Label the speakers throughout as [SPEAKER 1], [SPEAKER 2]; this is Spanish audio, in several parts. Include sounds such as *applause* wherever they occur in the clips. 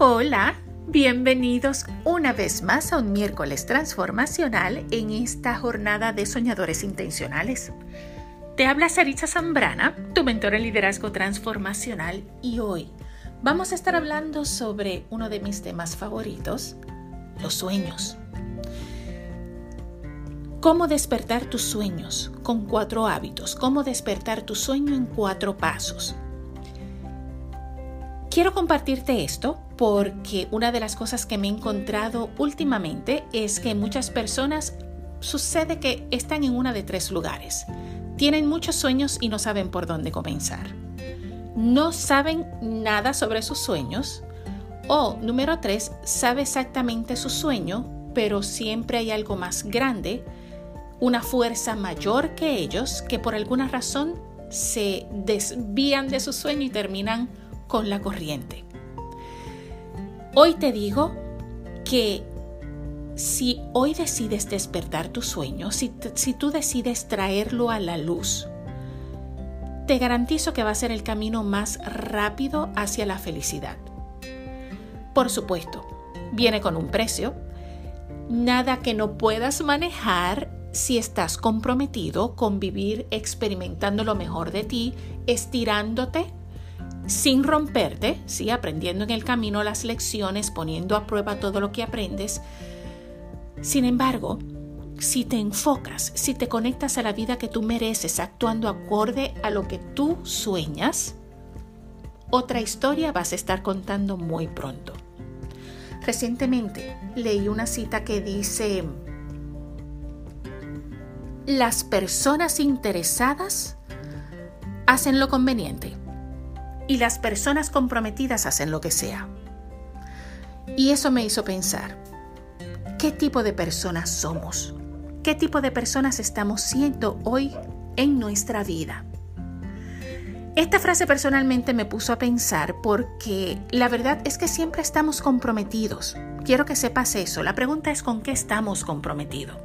[SPEAKER 1] Hola, bienvenidos una vez más a un miércoles transformacional en esta jornada de soñadores intencionales. Te habla Saritza Zambrana, tu mentor en liderazgo transformacional y hoy vamos a estar hablando sobre uno de mis temas favoritos, los sueños. Cómo despertar tus sueños con cuatro hábitos, cómo despertar tu sueño en cuatro pasos. Quiero compartirte esto porque una de las cosas que me he encontrado últimamente es que muchas personas sucede que están en una de tres lugares. Tienen muchos sueños y no saben por dónde comenzar. No saben nada sobre sus sueños. O número tres, sabe exactamente su sueño, pero siempre hay algo más grande, una fuerza mayor que ellos, que por alguna razón se desvían de su sueño y terminan con la corriente. Hoy te digo que si hoy decides despertar tu sueño, si, si tú decides traerlo a la luz, te garantizo que va a ser el camino más rápido hacia la felicidad. Por supuesto, viene con un precio. Nada que no puedas manejar si estás comprometido con vivir experimentando lo mejor de ti, estirándote sin romperte, ¿sí? aprendiendo en el camino las lecciones, poniendo a prueba todo lo que aprendes. Sin embargo, si te enfocas, si te conectas a la vida que tú mereces, actuando acorde a lo que tú sueñas, otra historia vas a estar contando muy pronto. Recientemente leí una cita que dice, las personas interesadas hacen lo conveniente y las personas comprometidas hacen lo que sea. Y eso me hizo pensar, ¿qué tipo de personas somos? ¿Qué tipo de personas estamos siendo hoy en nuestra vida? Esta frase personalmente me puso a pensar porque la verdad es que siempre estamos comprometidos. Quiero que sepas eso. La pregunta es con qué estamos comprometidos.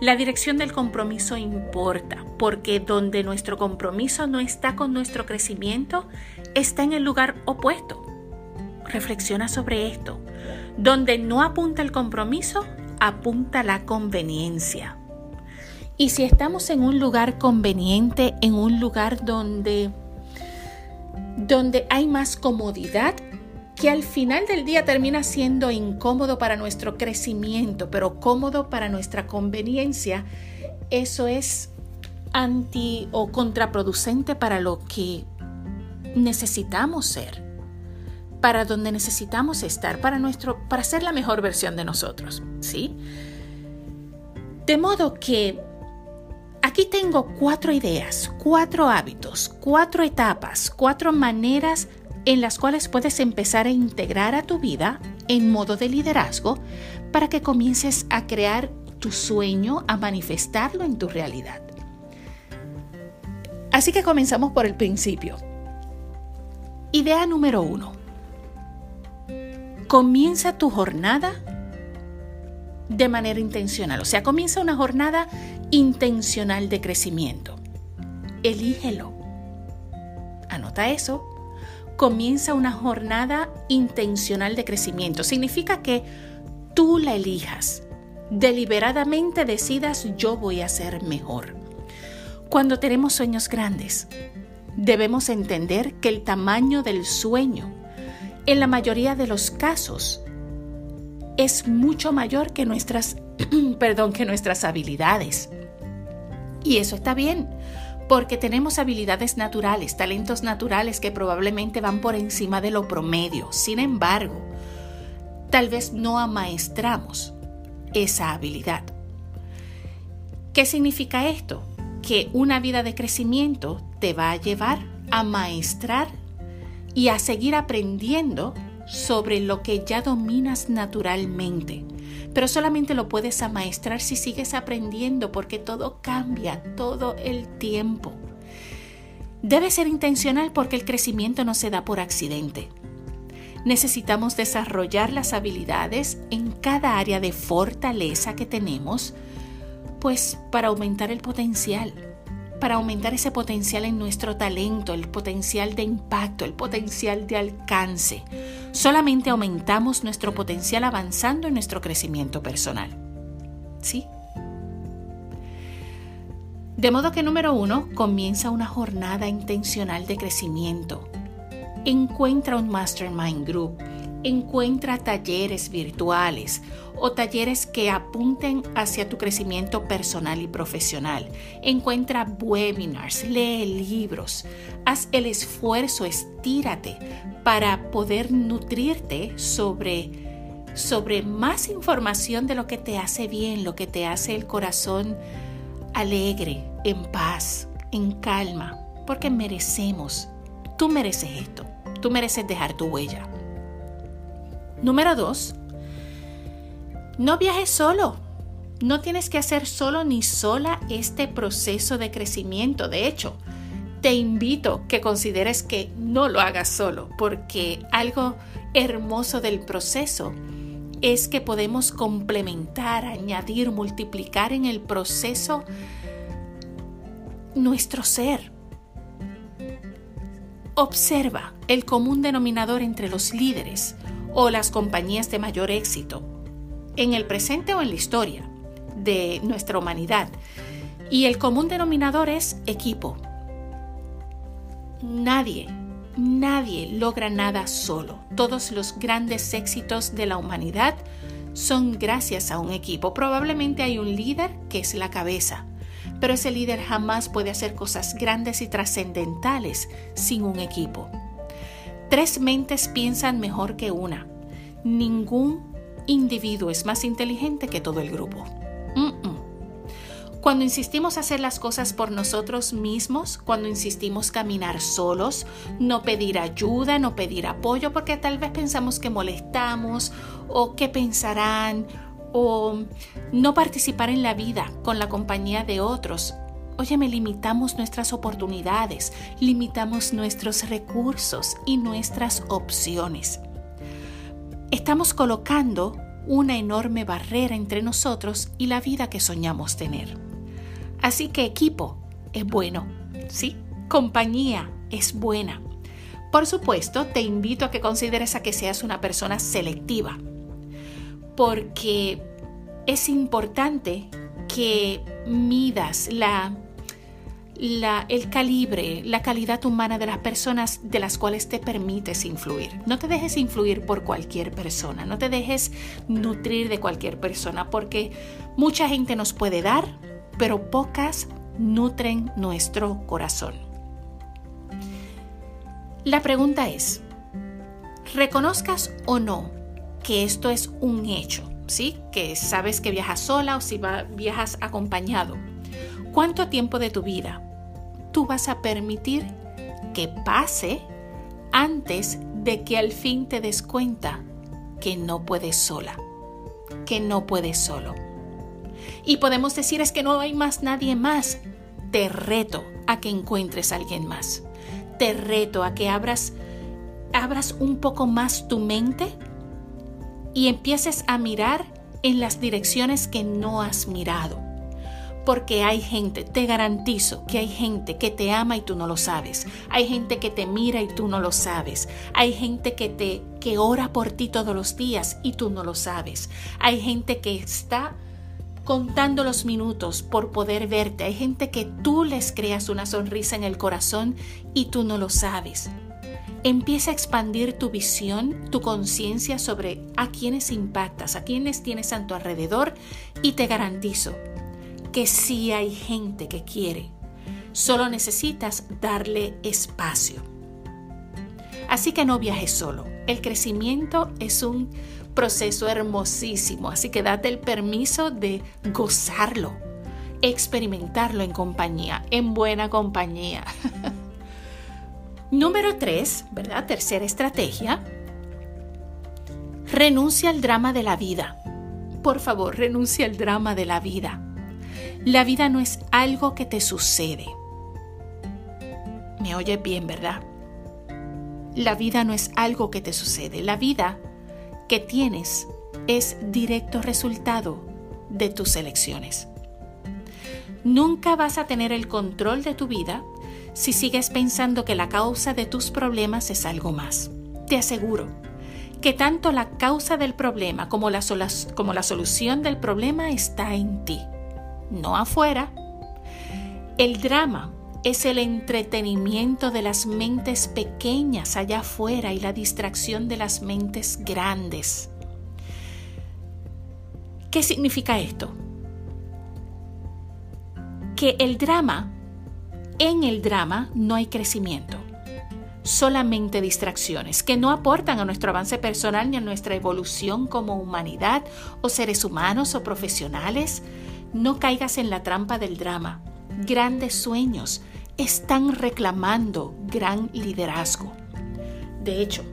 [SPEAKER 1] La dirección del compromiso importa, porque donde nuestro compromiso no está con nuestro crecimiento, está en el lugar opuesto. Reflexiona sobre esto. Donde no apunta el compromiso, apunta la conveniencia. Y si estamos en un lugar conveniente, en un lugar donde, donde hay más comodidad, que al final del día termina siendo incómodo para nuestro crecimiento, pero cómodo para nuestra conveniencia, eso es anti o contraproducente para lo que necesitamos ser, para donde necesitamos estar, para nuestro para ser la mejor versión de nosotros, ¿sí? De modo que aquí tengo cuatro ideas, cuatro hábitos, cuatro etapas, cuatro maneras en las cuales puedes empezar a integrar a tu vida en modo de liderazgo para que comiences a crear tu sueño, a manifestarlo en tu realidad. Así que comenzamos por el principio. Idea número uno. Comienza tu jornada de manera intencional, o sea, comienza una jornada intencional de crecimiento. Elígelo. Anota eso comienza una jornada intencional de crecimiento. Significa que tú la elijas. Deliberadamente decidas yo voy a ser mejor. Cuando tenemos sueños grandes, debemos entender que el tamaño del sueño, en la mayoría de los casos, es mucho mayor que nuestras, *clears throat* perdón, que nuestras habilidades. Y eso está bien, porque tenemos habilidades naturales, talentos naturales que probablemente van por encima de lo promedio. Sin embargo, tal vez no amaestramos esa habilidad. ¿Qué significa esto? Que una vida de crecimiento te va a llevar a maestrar y a seguir aprendiendo sobre lo que ya dominas naturalmente pero solamente lo puedes amaestrar si sigues aprendiendo porque todo cambia todo el tiempo. Debe ser intencional porque el crecimiento no se da por accidente. Necesitamos desarrollar las habilidades en cada área de fortaleza que tenemos, pues para aumentar el potencial, para aumentar ese potencial en nuestro talento, el potencial de impacto, el potencial de alcance. Solamente aumentamos nuestro potencial avanzando en nuestro crecimiento personal. ¿Sí? De modo que número uno, comienza una jornada intencional de crecimiento. Encuentra un mastermind group, encuentra talleres virtuales o talleres que apunten hacia tu crecimiento personal y profesional. Encuentra webinars, lee libros, haz el esfuerzo, estírate para poder nutrirte sobre, sobre más información de lo que te hace bien, lo que te hace el corazón alegre, en paz, en calma, porque merecemos, tú mereces esto, tú mereces dejar tu huella. Número dos, no viajes solo. No tienes que hacer solo ni sola este proceso de crecimiento. De hecho, te invito que consideres que no lo hagas solo, porque algo hermoso del proceso es que podemos complementar, añadir, multiplicar en el proceso nuestro ser. Observa el común denominador entre los líderes o las compañías de mayor éxito, en el presente o en la historia de nuestra humanidad. Y el común denominador es equipo. Nadie Nadie logra nada solo. Todos los grandes éxitos de la humanidad son gracias a un equipo. Probablemente hay un líder que es la cabeza, pero ese líder jamás puede hacer cosas grandes y trascendentales sin un equipo. Tres mentes piensan mejor que una. Ningún individuo es más inteligente que todo el grupo. Cuando insistimos hacer las cosas por nosotros mismos, cuando insistimos caminar solos, no pedir ayuda, no pedir apoyo, porque tal vez pensamos que molestamos o que pensarán o no participar en la vida con la compañía de otros. Óyeme, limitamos nuestras oportunidades, limitamos nuestros recursos y nuestras opciones. Estamos colocando una enorme barrera entre nosotros y la vida que soñamos tener. Así que equipo es bueno, ¿sí? Compañía es buena. Por supuesto, te invito a que consideres a que seas una persona selectiva, porque es importante que midas la, la, el calibre, la calidad humana de las personas de las cuales te permites influir. No te dejes influir por cualquier persona, no te dejes nutrir de cualquier persona, porque mucha gente nos puede dar, pero pocas nutren nuestro corazón. La pregunta es, reconozcas o no que esto es un hecho, ¿sí? Que sabes que viajas sola o si viajas acompañado. ¿Cuánto tiempo de tu vida tú vas a permitir que pase antes de que al fin te des cuenta que no puedes sola, que no puedes solo? y podemos decir es que no hay más nadie más. Te reto a que encuentres a alguien más. Te reto a que abras, abras un poco más tu mente y empieces a mirar en las direcciones que no has mirado. Porque hay gente, te garantizo que hay gente que te ama y tú no lo sabes. Hay gente que te mira y tú no lo sabes. Hay gente que te que ora por ti todos los días y tú no lo sabes. Hay gente que está contando los minutos por poder verte. Hay gente que tú les creas una sonrisa en el corazón y tú no lo sabes. Empieza a expandir tu visión, tu conciencia sobre a quienes impactas, a quienes tienes a tu alrededor y te garantizo que sí hay gente que quiere. Solo necesitas darle espacio. Así que no viajes solo. El crecimiento es un proceso hermosísimo, así que date el permiso de gozarlo, experimentarlo en compañía, en buena compañía. *laughs* Número 3, ¿verdad? Tercera estrategia. Renuncia al drama de la vida. Por favor, renuncia al drama de la vida. La vida no es algo que te sucede. Me oye bien, ¿verdad? La vida no es algo que te sucede. La vida que tienes es directo resultado de tus elecciones. Nunca vas a tener el control de tu vida si sigues pensando que la causa de tus problemas es algo más. Te aseguro que tanto la causa del problema como la, como la solución del problema está en ti, no afuera. El drama es el entretenimiento de las mentes pequeñas allá afuera y la distracción de las mentes grandes. ¿Qué significa esto? Que el drama, en el drama no hay crecimiento, solamente distracciones que no aportan a nuestro avance personal ni a nuestra evolución como humanidad o seres humanos o profesionales. No caigas en la trampa del drama grandes sueños, están reclamando gran liderazgo. De hecho,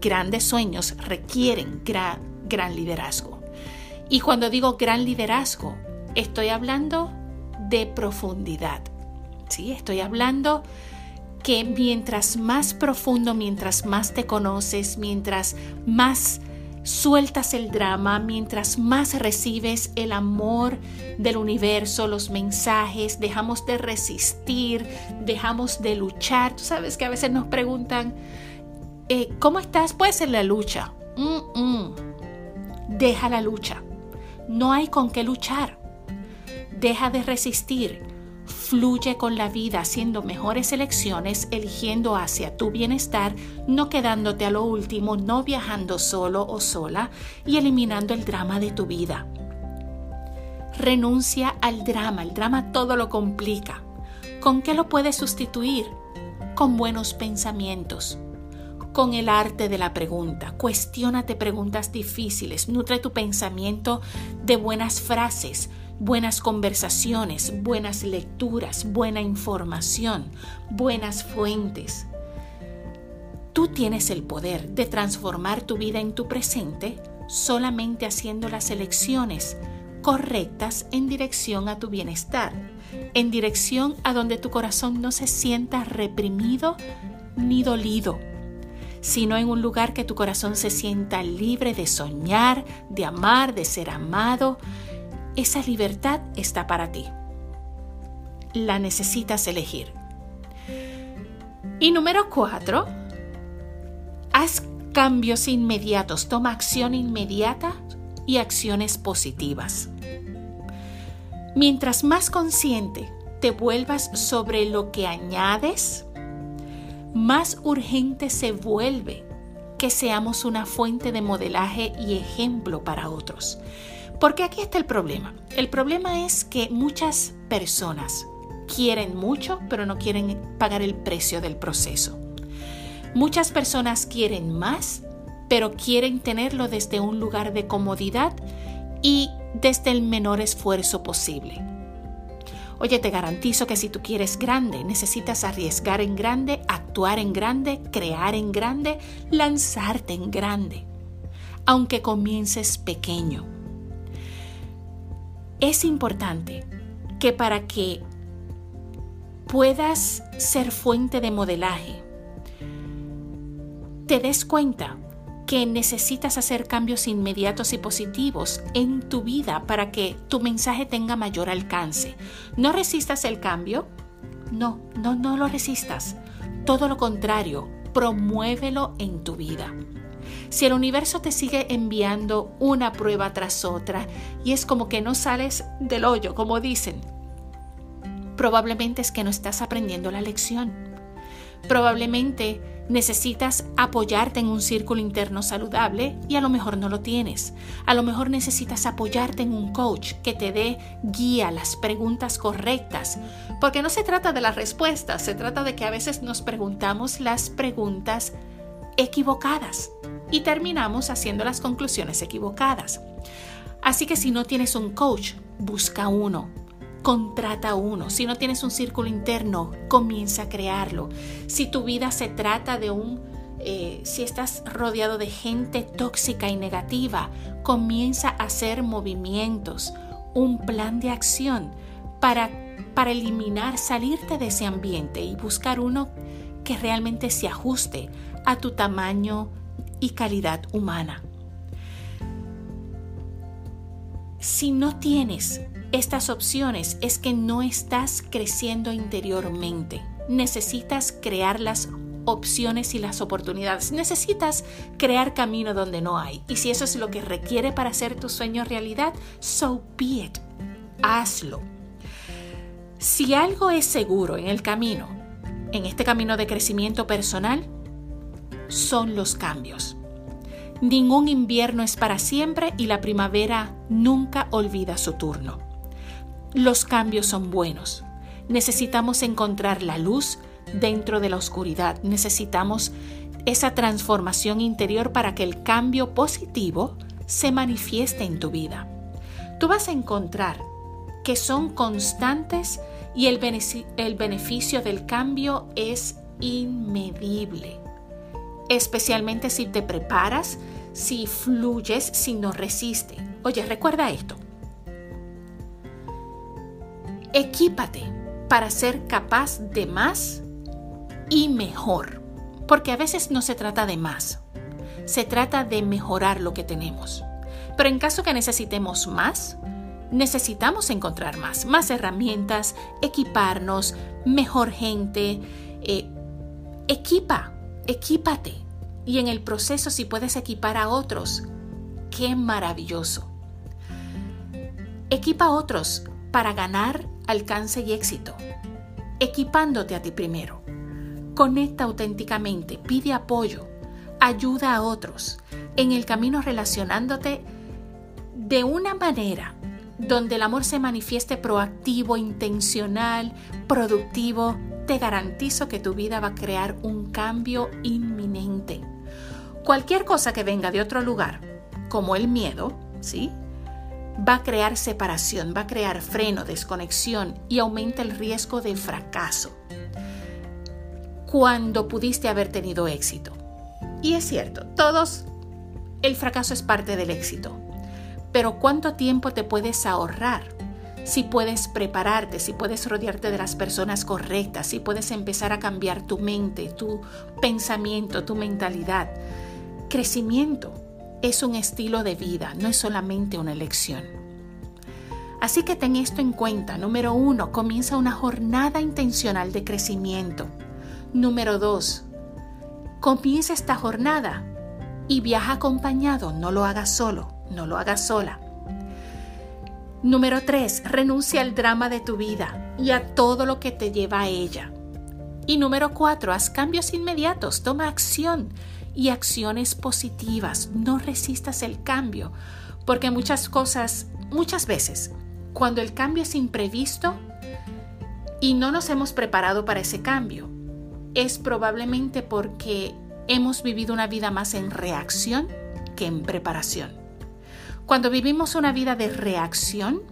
[SPEAKER 1] grandes sueños requieren gran, liderazgo. Y cuando digo gran liderazgo, estoy hablando de profundidad. ¿sí? Estoy hablando que mientras más profundo, mientras más te conoces, mientras más sueltas el drama, mientras más recibes el amor del universo, los mensajes, dejamos de resistir, dejamos de luchar. Tú sabes que a veces nos preguntan, eh, ¿cómo estás? Pues en la lucha. Deja la lucha. No hay con qué luchar. Deja de resistir Fluye con la vida haciendo mejores elecciones, eligiendo hacia tu bienestar, no quedándote a lo último, no viajando solo o sola y eliminando el drama de tu vida. Renuncia al drama, el drama todo lo complica. ¿Con qué lo puedes sustituir? Con buenos pensamientos, con el arte de la pregunta. Cuestiónate preguntas difíciles, nutre tu pensamiento de buenas frases, buenas conversaciones, buenas lecturas, buena información, buenas fuentes. Tú tienes el poder de transformar tu vida en tu presente solamente haciendo las elecciones correctas en dirección a tu bienestar, en dirección a donde tu corazón no se sienta reprimido ni dolido, sino en un lugar que tu corazón se sienta libre de soñar, de amar, de ser amado, esa libertad está para ti. La necesitas elegir. Y número cuatro, haz cambios inmediatos, toma acción inmediata y acciones positivas. Mientras más consciente te vuelvas sobre lo que añades, más urgente se vuelve que seamos una fuente de modelaje y ejemplo para otros. Porque aquí está el problema. El problema es que muchas personas quieren mucho, pero no quieren pagar el precio del proceso. Muchas personas quieren más, pero quieren tenerlo desde un lugar de comodidad y desde el menor esfuerzo posible. Oye, te garantizo que si tú quieres grande, necesitas arriesgar en grande, actuar en grande, crear en grande, lanzarte en grande, aunque comiences pequeño. Es importante que para que puedas ser fuente de modelaje, te des cuenta que necesitas hacer cambios inmediatos y positivos en tu vida para que tu mensaje tenga mayor alcance. No resistas el cambio, no, no, no lo resistas. Todo lo contrario, promuévelo en tu vida. Si el universo te sigue enviando una prueba tras otra y es como que no sales del hoyo, como dicen, probablemente es que no estás aprendiendo la lección. Probablemente necesitas apoyarte en un círculo interno saludable y a lo mejor no lo tienes. A lo mejor necesitas apoyarte en un coach que te dé guía, las preguntas correctas. Porque no se trata de las respuestas, se trata de que a veces nos preguntamos las preguntas equivocadas y terminamos haciendo las conclusiones equivocadas. Así que si no tienes un coach, busca uno, contrata uno. Si no tienes un círculo interno, comienza a crearlo. Si tu vida se trata de un, eh, si estás rodeado de gente tóxica y negativa, comienza a hacer movimientos, un plan de acción para, para eliminar, salirte de ese ambiente y buscar uno que realmente se ajuste a tu tamaño, y calidad humana. Si no tienes estas opciones es que no estás creciendo interiormente. Necesitas crearlas opciones y las oportunidades. Necesitas crear camino donde no hay. Y si eso es lo que requiere para hacer tu sueño realidad, so be it. Hazlo. Si algo es seguro en el camino, en este camino de crecimiento personal, son los cambios. Ningún invierno es para siempre y la primavera nunca olvida su turno. Los cambios son buenos. Necesitamos encontrar la luz dentro de la oscuridad. Necesitamos esa transformación interior para que el cambio positivo se manifieste en tu vida. Tú vas a encontrar que son constantes y el, beneficio del cambio es inmedible especialmente si te preparas, si fluyes, si no resistes. Oye, recuerda esto. Equípate para ser capaz de más y mejor, porque a veces no se trata de más, se trata de mejorar lo que tenemos. Pero en caso que necesitemos más, necesitamos encontrar más, más herramientas, equiparnos, mejor gente. Eh, equipa equípate. Y en el proceso si puedes equipar a otros, qué maravilloso. Equipa a otros para ganar alcance y éxito, equipándote a ti primero. Conecta auténticamente, pide apoyo, ayuda a otros en el camino relacionándote de una manera donde el amor se manifieste proactivo, intencional, productivo, te garantizo que tu vida va a crear un cambio inminente. Cualquier cosa que venga de otro lugar, como el miedo, ¿sí? Va a crear separación, va a crear freno, desconexión y aumenta el riesgo de fracaso cuando pudiste haber tenido éxito. Y es cierto, todos, el fracaso es parte del éxito. Pero ¿cuánto tiempo te puedes ahorrar si puedes prepararte, si puedes rodearte de las personas correctas, si puedes empezar a cambiar tu mente, tu pensamiento, tu mentalidad. Crecimiento es un estilo de vida, no es solamente una elección. Así que ten esto en cuenta. Número uno, comienza una jornada intencional de crecimiento. Número dos, comienza esta jornada y viaja acompañado, no lo hagas solo, no lo hagas sola. Número 3. Renuncia al drama de tu vida y a todo lo que te lleva a ella. Y número 4. Haz cambios inmediatos, toma acción y acciones positivas. No resistas el cambio, porque muchas cosas, muchas veces, cuando el cambio es imprevisto y no nos hemos preparado para ese cambio, es probablemente porque hemos vivido una vida más en reacción que en preparación. Cuando vivimos una vida de reacción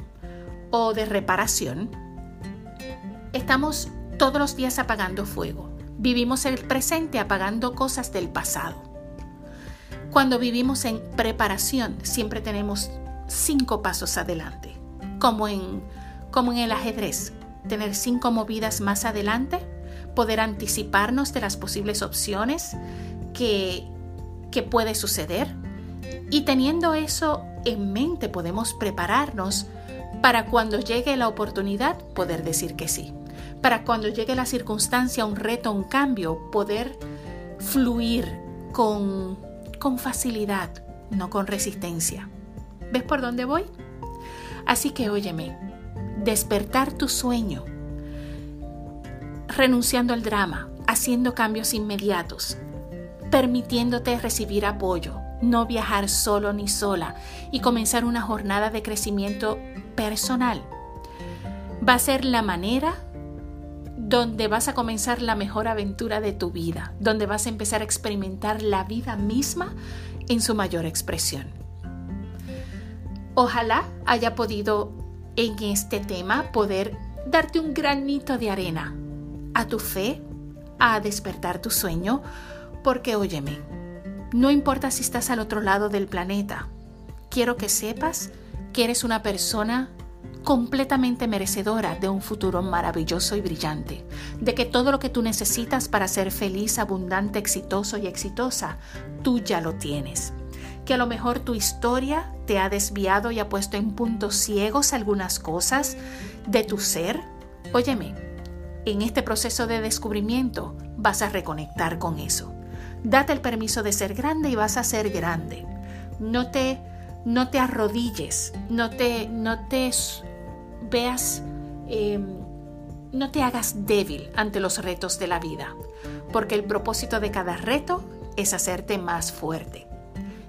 [SPEAKER 1] o de reparación, estamos todos los días apagando fuego. Vivimos el presente apagando cosas del pasado. Cuando vivimos en preparación, siempre tenemos cinco pasos adelante, como en, como en el ajedrez, tener cinco movidas más adelante, poder anticiparnos de las posibles opciones que, que puede suceder. Y teniendo eso en mente podemos prepararnos para cuando llegue la oportunidad poder decir que sí. Para cuando llegue la circunstancia, un reto, un cambio, poder fluir con, con facilidad, no con resistencia. ¿Ves por dónde voy? Así que óyeme, despertar tu sueño, renunciando al drama, haciendo cambios inmediatos, permitiéndote recibir apoyo, no viajar solo ni sola y comenzar una jornada de crecimiento personal. Va a ser la manera donde vas a comenzar la mejor aventura de tu vida, donde vas a empezar a experimentar la vida misma en su mayor expresión. Ojalá haya podido en este tema poder darte un granito de arena a tu fe, a despertar tu sueño, porque óyeme, no importa si estás al otro lado del planeta, quiero que sepas que eres una persona completamente merecedora de un futuro maravilloso y brillante, de que todo lo que tú necesitas para ser feliz, abundante, exitoso y exitosa, tú ya lo tienes. Que a lo mejor tu historia te ha desviado y ha puesto en puntos ciegos algunas cosas de tu ser. Óyeme, en este proceso de descubrimiento vas a reconectar con eso. Date el permiso de ser grande y vas a ser grande. No te, no te arrodilles, no te, no te veas, em, no te hagas débil ante los retos de la vida, porque el propósito de cada reto es hacerte más fuerte.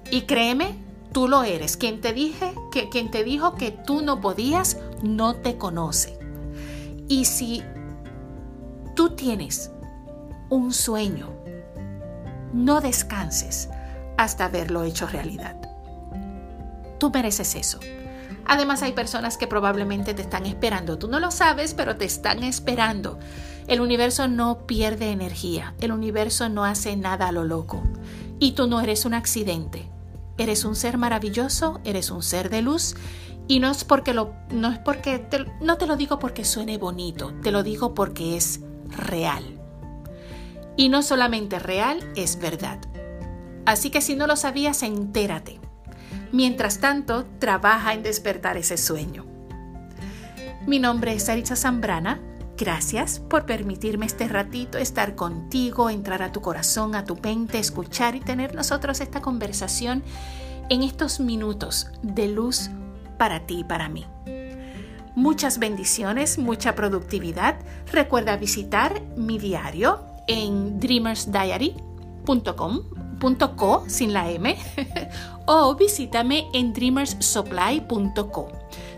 [SPEAKER 1] Y créeme, tú lo eres. Quien te dije, que, quien te dijo que tú no podías, no te conoce. Y si tú tienes un sueño, no descanses hasta verlo hecho realidad. Tú mereces eso. Además hay personas que probablemente te están esperando. Tú no lo sabes, pero te están esperando. El universo no pierde energía. El universo no hace nada a lo loco. Y tú no eres un accidente. Eres un ser maravilloso, eres un ser de luz. Y no es porque no es porque no te lo digo porque suene bonito, te lo digo porque es real. Y no solamente real, es verdad. Así que si no lo sabías, entérate. Mientras tanto, trabaja en despertar ese sueño. Mi nombre es Saritza Zambrana. Gracias por permitirme este ratito estar contigo, entrar a tu corazón, a tu mente, escuchar y tener nosotros esta conversación en estos minutos de luz para ti y para mí. Muchas bendiciones, mucha productividad. Recuerda visitar mi diario en dreamersdiary.com.co sin la M *laughs* o visítame en dreamersupply.co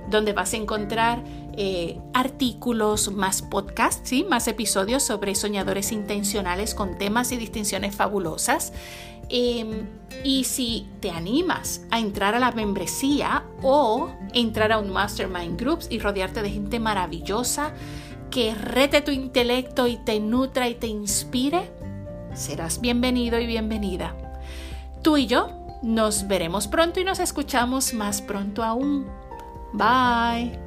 [SPEAKER 1] donde vas a encontrar eh, artículos, más podcasts, ¿sí? más episodios sobre soñadores intencionales con temas y distinciones fabulosas. Em, y si te animas a entrar a la membresía o entrar a un Mastermind Groups y rodearte de gente maravillosa, que rete tu intelecto y te nutra y te inspire, serás bienvenido y bienvenida. Tú y yo nos veremos pronto y nos escuchamos más pronto aún. Bye.